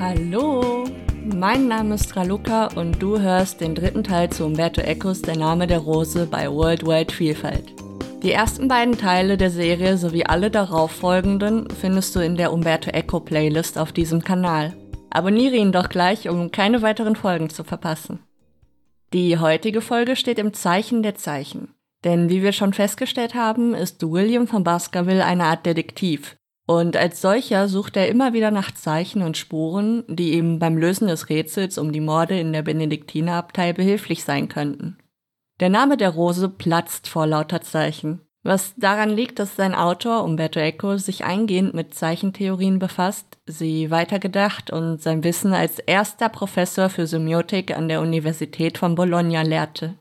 Hallo, mein Name ist Raluca und du hörst den dritten Teil zu Umberto Ecos Der Name der Rose bei Worldwide Vielfalt. Die ersten beiden Teile der Serie sowie alle darauf folgenden findest du in der Umberto Eco Playlist auf diesem Kanal. Abonniere ihn doch gleich, um keine weiteren Folgen zu verpassen. Die heutige Folge steht im Zeichen der Zeichen. Denn wie wir schon festgestellt haben, ist William von Baskerville eine Art Detektiv, und als solcher sucht er immer wieder nach Zeichen und Spuren, die ihm beim Lösen des Rätsels um die Morde in der Benediktinerabtei behilflich sein könnten. Der Name der Rose platzt vor lauter Zeichen, was daran liegt, dass sein Autor Umberto Eco sich eingehend mit Zeichentheorien befasst, sie weitergedacht und sein Wissen als erster Professor für Semiotik an der Universität von Bologna lehrte.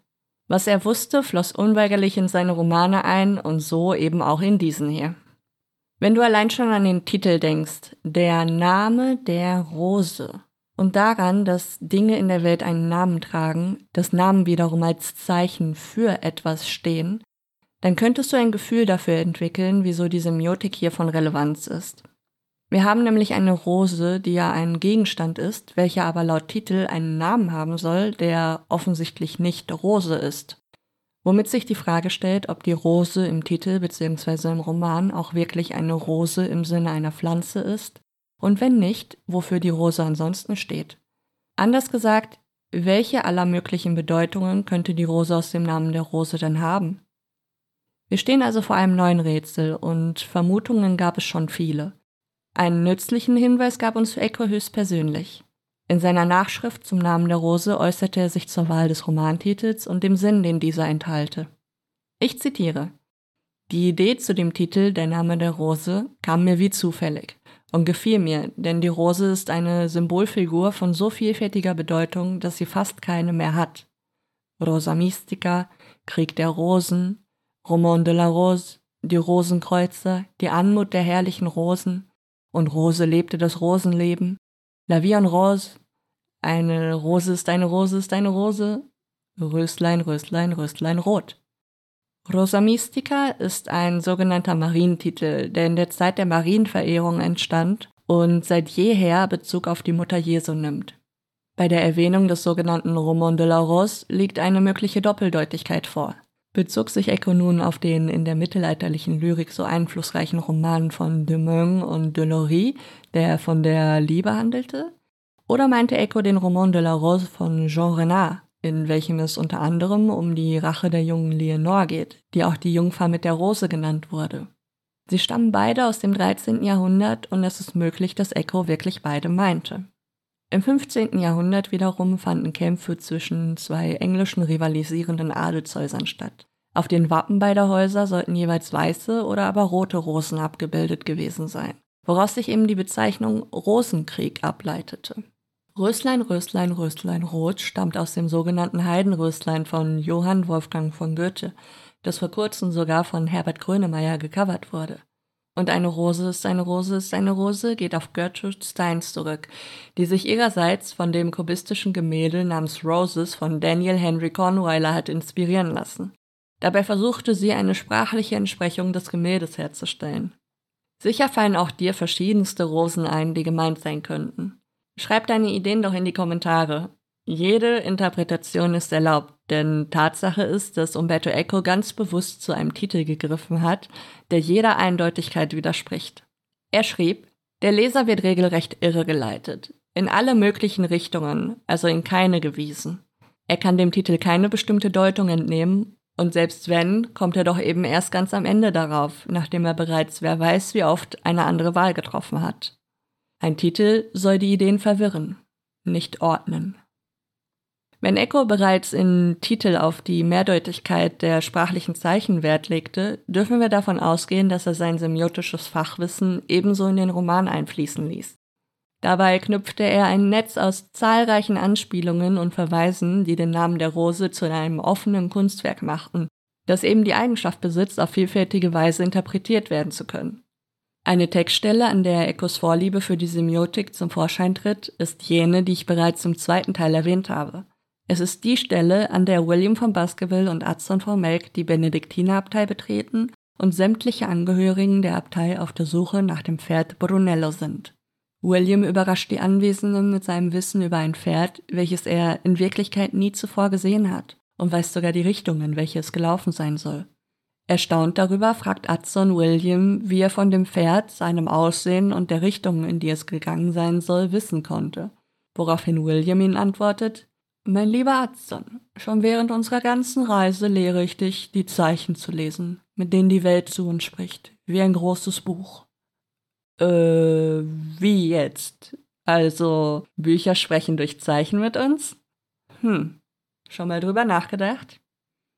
Was er wusste, floss unweigerlich in seine Romane ein und so eben auch in diesen hier. Wenn du allein schon an den Titel denkst, der Name der Rose, und daran, dass Dinge in der Welt einen Namen tragen, dass Namen wiederum als Zeichen für etwas stehen, dann könntest du ein Gefühl dafür entwickeln, wieso die Semiotik hier von Relevanz ist. Wir haben nämlich eine Rose, die ja ein Gegenstand ist, welcher aber laut Titel einen Namen haben soll, der offensichtlich nicht Rose ist womit sich die Frage stellt, ob die Rose im Titel bzw. im Roman auch wirklich eine Rose im Sinne einer Pflanze ist und wenn nicht, wofür die Rose ansonsten steht. Anders gesagt, welche aller möglichen Bedeutungen könnte die Rose aus dem Namen der Rose denn haben? Wir stehen also vor einem neuen Rätsel und Vermutungen gab es schon viele. Einen nützlichen Hinweis gab uns Eco höchstpersönlich. In seiner Nachschrift zum Namen der Rose äußerte er sich zur Wahl des Romantitels und dem Sinn, den dieser enthalte. Ich zitiere Die Idee zu dem Titel Der Name der Rose kam mir wie zufällig und gefiel mir, denn die Rose ist eine Symbolfigur von so vielfältiger Bedeutung, dass sie fast keine mehr hat. Rosa Mystica, Krieg der Rosen, Roman de la Rose, die Rosenkreuzer, die Anmut der herrlichen Rosen, und Rose lebte das Rosenleben, La vie en rose, eine Rose ist eine Rose ist eine Rose. Röslein, Röslein, Röslein rot. Rosa Mystica ist ein sogenannter Marientitel, der in der Zeit der Marienverehrung entstand und seit jeher Bezug auf die Mutter Jesu nimmt. Bei der Erwähnung des sogenannten Roman de la Rose liegt eine mögliche Doppeldeutigkeit vor. Bezog sich Eco nun auf den in der mittelalterlichen Lyrik so einflussreichen Roman von de Meung und de Lory, der von der Liebe handelte? Oder meinte Eco den Roman de la Rose von Jean Renard, in welchem es unter anderem um die Rache der jungen Leonore geht, die auch die Jungfer mit der Rose genannt wurde. Sie stammen beide aus dem 13. Jahrhundert und es ist möglich, dass Eco wirklich beide meinte. Im 15. Jahrhundert wiederum fanden Kämpfe zwischen zwei englischen rivalisierenden Adelshäusern statt. Auf den Wappen beider Häuser sollten jeweils weiße oder aber rote Rosen abgebildet gewesen sein, woraus sich eben die Bezeichnung Rosenkrieg ableitete. Röslein, Röslein, Röslein Rot stammt aus dem sogenannten Heidenröslein von Johann Wolfgang von Goethe, das vor kurzem sogar von Herbert Grönemeyer gecovert wurde. Und eine Rose ist eine Rose ist eine Rose geht auf Gertrude Steins zurück, die sich ihrerseits von dem kubistischen Gemälde namens Roses von Daniel Henry Cornweiler hat inspirieren lassen. Dabei versuchte sie eine sprachliche Entsprechung des Gemäldes herzustellen. Sicher fallen auch dir verschiedenste Rosen ein, die gemeint sein könnten. Schreib deine Ideen doch in die Kommentare. Jede Interpretation ist erlaubt, denn Tatsache ist, dass Umberto Eco ganz bewusst zu einem Titel gegriffen hat, der jeder Eindeutigkeit widerspricht. Er schrieb, der Leser wird regelrecht irregeleitet, in alle möglichen Richtungen, also in keine gewiesen. Er kann dem Titel keine bestimmte Deutung entnehmen, und selbst wenn, kommt er doch eben erst ganz am Ende darauf, nachdem er bereits wer weiß wie oft eine andere Wahl getroffen hat. Ein Titel soll die Ideen verwirren, nicht ordnen. Wenn Eco bereits in Titel auf die Mehrdeutigkeit der sprachlichen Zeichen Wert legte, dürfen wir davon ausgehen, dass er sein semiotisches Fachwissen ebenso in den Roman einfließen ließ. Dabei knüpfte er ein Netz aus zahlreichen Anspielungen und Verweisen, die den Namen der Rose zu einem offenen Kunstwerk machten, das eben die Eigenschaft besitzt, auf vielfältige Weise interpretiert werden zu können. Eine Textstelle, an der Ecos Vorliebe für die Semiotik zum Vorschein tritt, ist jene, die ich bereits im zweiten Teil erwähnt habe. Es ist die Stelle, an der William von Baskerville und Adson von Melk die Benediktinerabtei betreten und sämtliche Angehörigen der Abtei auf der Suche nach dem Pferd Brunello sind. William überrascht die Anwesenden mit seinem Wissen über ein Pferd, welches er in Wirklichkeit nie zuvor gesehen hat und weiß sogar die Richtung, in welche es gelaufen sein soll. Erstaunt darüber fragt Adson William, wie er von dem Pferd, seinem Aussehen und der Richtung, in die es gegangen sein soll, wissen konnte. Woraufhin William ihn antwortet, Mein lieber Adson, schon während unserer ganzen Reise lehre ich dich, die Zeichen zu lesen, mit denen die Welt zu uns spricht, wie ein großes Buch. Äh, wie jetzt? Also, Bücher sprechen durch Zeichen mit uns? Hm, schon mal drüber nachgedacht?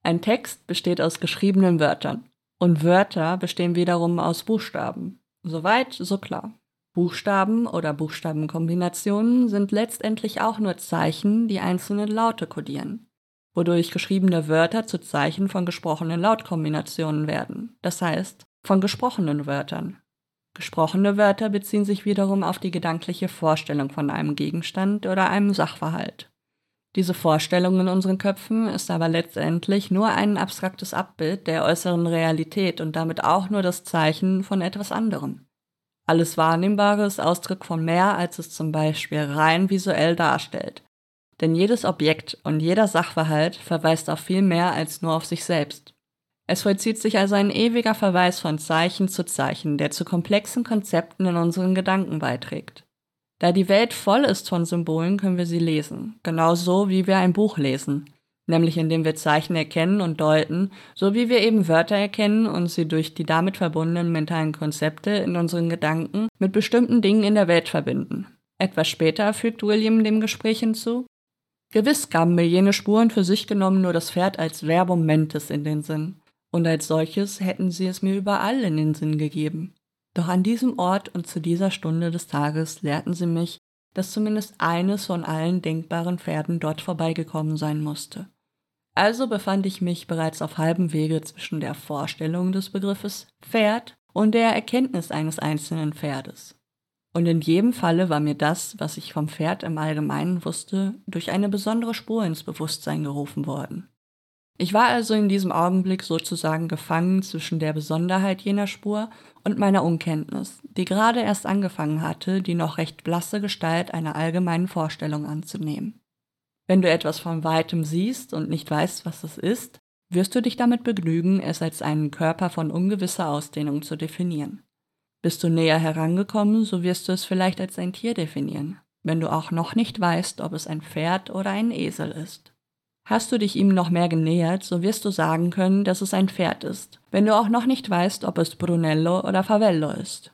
Ein Text besteht aus geschriebenen Wörtern und Wörter bestehen wiederum aus Buchstaben. Soweit, so klar. Buchstaben oder Buchstabenkombinationen sind letztendlich auch nur Zeichen, die einzelne Laute kodieren, wodurch geschriebene Wörter zu Zeichen von gesprochenen Lautkombinationen werden, das heißt von gesprochenen Wörtern. Gesprochene Wörter beziehen sich wiederum auf die gedankliche Vorstellung von einem Gegenstand oder einem Sachverhalt. Diese Vorstellung in unseren Köpfen ist aber letztendlich nur ein abstraktes Abbild der äußeren Realität und damit auch nur das Zeichen von etwas anderem. Alles Wahrnehmbare ist Ausdruck von mehr, als es zum Beispiel rein visuell darstellt. Denn jedes Objekt und jeder Sachverhalt verweist auf viel mehr als nur auf sich selbst. Es vollzieht sich also ein ewiger Verweis von Zeichen zu Zeichen, der zu komplexen Konzepten in unseren Gedanken beiträgt. Da die Welt voll ist von Symbolen, können wir sie lesen, genauso wie wir ein Buch lesen, nämlich indem wir Zeichen erkennen und deuten, so wie wir eben Wörter erkennen und sie durch die damit verbundenen mentalen Konzepte in unseren Gedanken mit bestimmten Dingen in der Welt verbinden. Etwas später fügt William dem Gespräch hinzu, Gewiss gaben mir jene Spuren für sich genommen nur das Pferd als Verbum mentis in den Sinn, und als solches hätten sie es mir überall in den Sinn gegeben. Doch an diesem Ort und zu dieser Stunde des Tages lehrten sie mich, dass zumindest eines von allen denkbaren Pferden dort vorbeigekommen sein musste. Also befand ich mich bereits auf halbem Wege zwischen der Vorstellung des Begriffes Pferd und der Erkenntnis eines einzelnen Pferdes. Und in jedem Falle war mir das, was ich vom Pferd im Allgemeinen wusste, durch eine besondere Spur ins Bewusstsein gerufen worden. Ich war also in diesem Augenblick sozusagen gefangen zwischen der Besonderheit jener Spur und meiner Unkenntnis, die gerade erst angefangen hatte, die noch recht blasse Gestalt einer allgemeinen Vorstellung anzunehmen. Wenn du etwas von weitem siehst und nicht weißt, was es ist, wirst du dich damit begnügen, es als einen Körper von ungewisser Ausdehnung zu definieren. Bist du näher herangekommen, so wirst du es vielleicht als ein Tier definieren, wenn du auch noch nicht weißt, ob es ein Pferd oder ein Esel ist. Hast du dich ihm noch mehr genähert, so wirst du sagen können, dass es ein Pferd ist, wenn du auch noch nicht weißt, ob es Brunello oder Favello ist.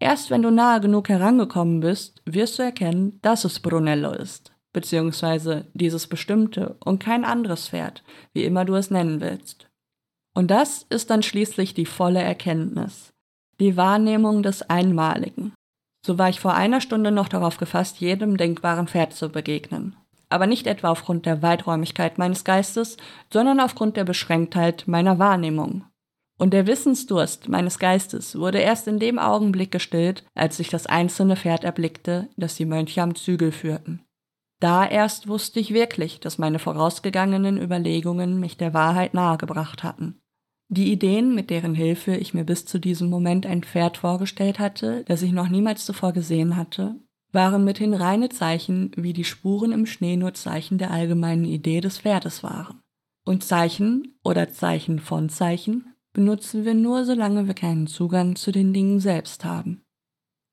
Erst wenn du nahe genug herangekommen bist, wirst du erkennen, dass es Brunello ist, beziehungsweise dieses bestimmte und kein anderes Pferd, wie immer du es nennen willst. Und das ist dann schließlich die volle Erkenntnis, die Wahrnehmung des Einmaligen. So war ich vor einer Stunde noch darauf gefasst, jedem denkbaren Pferd zu begegnen, aber nicht etwa aufgrund der Weiträumigkeit meines Geistes, sondern aufgrund der Beschränktheit meiner Wahrnehmung. Und der Wissensdurst meines Geistes wurde erst in dem Augenblick gestillt, als ich das einzelne Pferd erblickte, das die Mönche am Zügel führten. Da erst wusste ich wirklich, dass meine vorausgegangenen Überlegungen mich der Wahrheit nahegebracht hatten. Die Ideen, mit deren Hilfe ich mir bis zu diesem Moment ein Pferd vorgestellt hatte, das ich noch niemals zuvor gesehen hatte, waren mithin reine Zeichen, wie die Spuren im Schnee nur Zeichen der allgemeinen Idee des Pferdes waren. Und Zeichen oder Zeichen von Zeichen benutzen wir nur, solange wir keinen Zugang zu den Dingen selbst haben.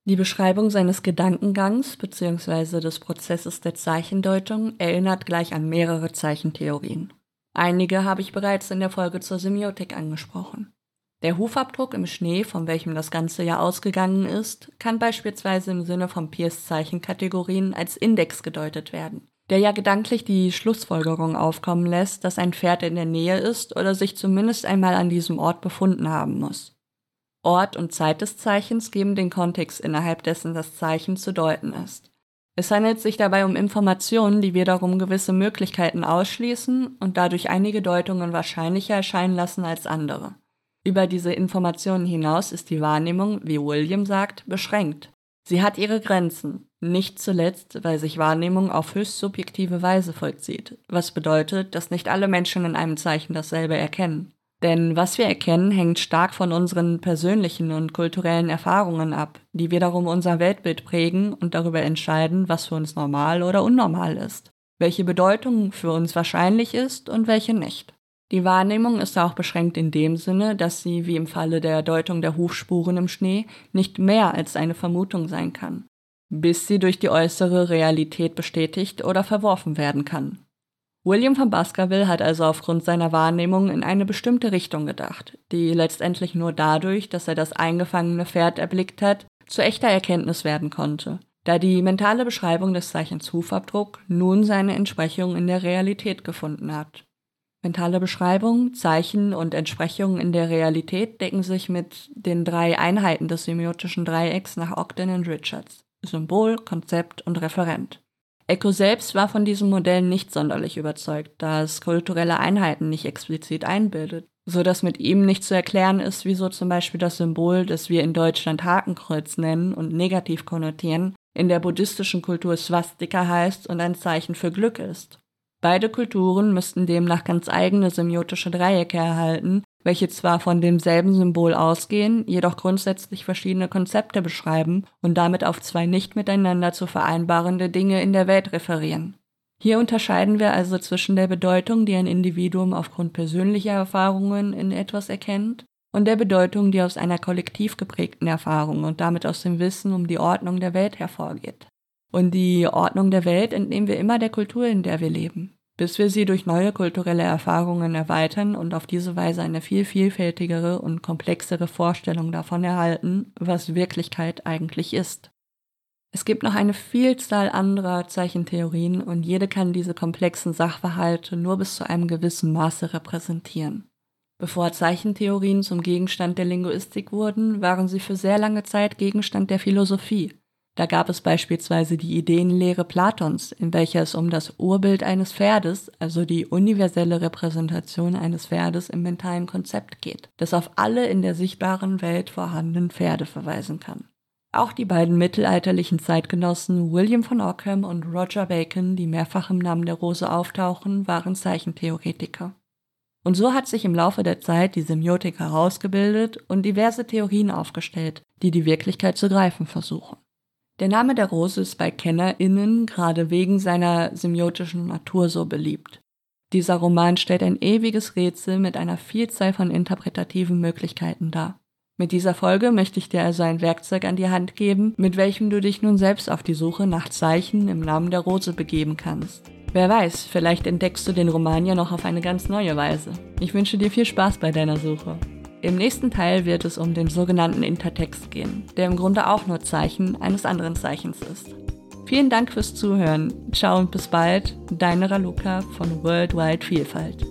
Die Beschreibung seines Gedankengangs bzw. des Prozesses der Zeichendeutung erinnert gleich an mehrere Zeichentheorien. Einige habe ich bereits in der Folge zur Semiotik angesprochen. Der Hufabdruck im Schnee, von welchem das Ganze ja ausgegangen ist, kann beispielsweise im Sinne von Peirce Zeichenkategorien als Index gedeutet werden, der ja gedanklich die Schlussfolgerung aufkommen lässt, dass ein Pferd in der Nähe ist oder sich zumindest einmal an diesem Ort befunden haben muss. Ort und Zeit des Zeichens geben den Kontext, innerhalb dessen das Zeichen zu deuten ist. Es handelt sich dabei um Informationen, die wiederum gewisse Möglichkeiten ausschließen und dadurch einige Deutungen wahrscheinlicher erscheinen lassen als andere. Über diese Informationen hinaus ist die Wahrnehmung, wie William sagt, beschränkt. Sie hat ihre Grenzen, nicht zuletzt, weil sich Wahrnehmung auf höchst subjektive Weise vollzieht, was bedeutet, dass nicht alle Menschen in einem Zeichen dasselbe erkennen. Denn was wir erkennen, hängt stark von unseren persönlichen und kulturellen Erfahrungen ab, die wiederum unser Weltbild prägen und darüber entscheiden, was für uns normal oder unnormal ist, welche Bedeutung für uns wahrscheinlich ist und welche nicht. Die Wahrnehmung ist auch beschränkt in dem Sinne, dass sie, wie im Falle der Deutung der Hufspuren im Schnee, nicht mehr als eine Vermutung sein kann, bis sie durch die äußere Realität bestätigt oder verworfen werden kann. William von Baskerville hat also aufgrund seiner Wahrnehmung in eine bestimmte Richtung gedacht, die letztendlich nur dadurch, dass er das eingefangene Pferd erblickt hat, zu echter Erkenntnis werden konnte, da die mentale Beschreibung des Zeichens Hufabdruck nun seine Entsprechung in der Realität gefunden hat. Mentale Beschreibung, Zeichen und Entsprechungen in der Realität decken sich mit den drei Einheiten des semiotischen Dreiecks nach Ogden und Richards: Symbol, Konzept und Referent. Eco selbst war von diesem Modell nicht sonderlich überzeugt, da es kulturelle Einheiten nicht explizit einbildet, so dass mit ihm nicht zu erklären ist, wieso zum Beispiel das Symbol, das wir in Deutschland Hakenkreuz nennen und negativ konnotieren, in der buddhistischen Kultur Swastika heißt und ein Zeichen für Glück ist. Beide Kulturen müssten demnach ganz eigene semiotische Dreiecke erhalten, welche zwar von demselben Symbol ausgehen, jedoch grundsätzlich verschiedene Konzepte beschreiben und damit auf zwei nicht miteinander zu vereinbarende Dinge in der Welt referieren. Hier unterscheiden wir also zwischen der Bedeutung, die ein Individuum aufgrund persönlicher Erfahrungen in etwas erkennt, und der Bedeutung, die aus einer kollektiv geprägten Erfahrung und damit aus dem Wissen um die Ordnung der Welt hervorgeht. Und die Ordnung der Welt entnehmen wir immer der Kultur, in der wir leben bis wir sie durch neue kulturelle Erfahrungen erweitern und auf diese Weise eine viel vielfältigere und komplexere Vorstellung davon erhalten, was Wirklichkeit eigentlich ist. Es gibt noch eine Vielzahl anderer Zeichentheorien und jede kann diese komplexen Sachverhalte nur bis zu einem gewissen Maße repräsentieren. Bevor Zeichentheorien zum Gegenstand der Linguistik wurden, waren sie für sehr lange Zeit Gegenstand der Philosophie da gab es beispielsweise die Ideenlehre Platons, in welcher es um das Urbild eines Pferdes, also die universelle Repräsentation eines Pferdes im mentalen Konzept geht, das auf alle in der sichtbaren Welt vorhandenen Pferde verweisen kann. Auch die beiden mittelalterlichen Zeitgenossen William von Ockham und Roger Bacon, die mehrfach im Namen der Rose auftauchen, waren Zeichentheoretiker. Und so hat sich im Laufe der Zeit die Semiotik herausgebildet und diverse Theorien aufgestellt, die die Wirklichkeit zu greifen versuchen. Der Name der Rose ist bei KennerInnen gerade wegen seiner semiotischen Natur so beliebt. Dieser Roman stellt ein ewiges Rätsel mit einer Vielzahl von interpretativen Möglichkeiten dar. Mit dieser Folge möchte ich dir also ein Werkzeug an die Hand geben, mit welchem du dich nun selbst auf die Suche nach Zeichen im Namen der Rose begeben kannst. Wer weiß, vielleicht entdeckst du den Roman ja noch auf eine ganz neue Weise. Ich wünsche dir viel Spaß bei deiner Suche. Im nächsten Teil wird es um den sogenannten Intertext gehen, der im Grunde auch nur Zeichen eines anderen Zeichens ist. Vielen Dank fürs Zuhören. Ciao und bis bald. Deine Raluca von Worldwide Vielfalt.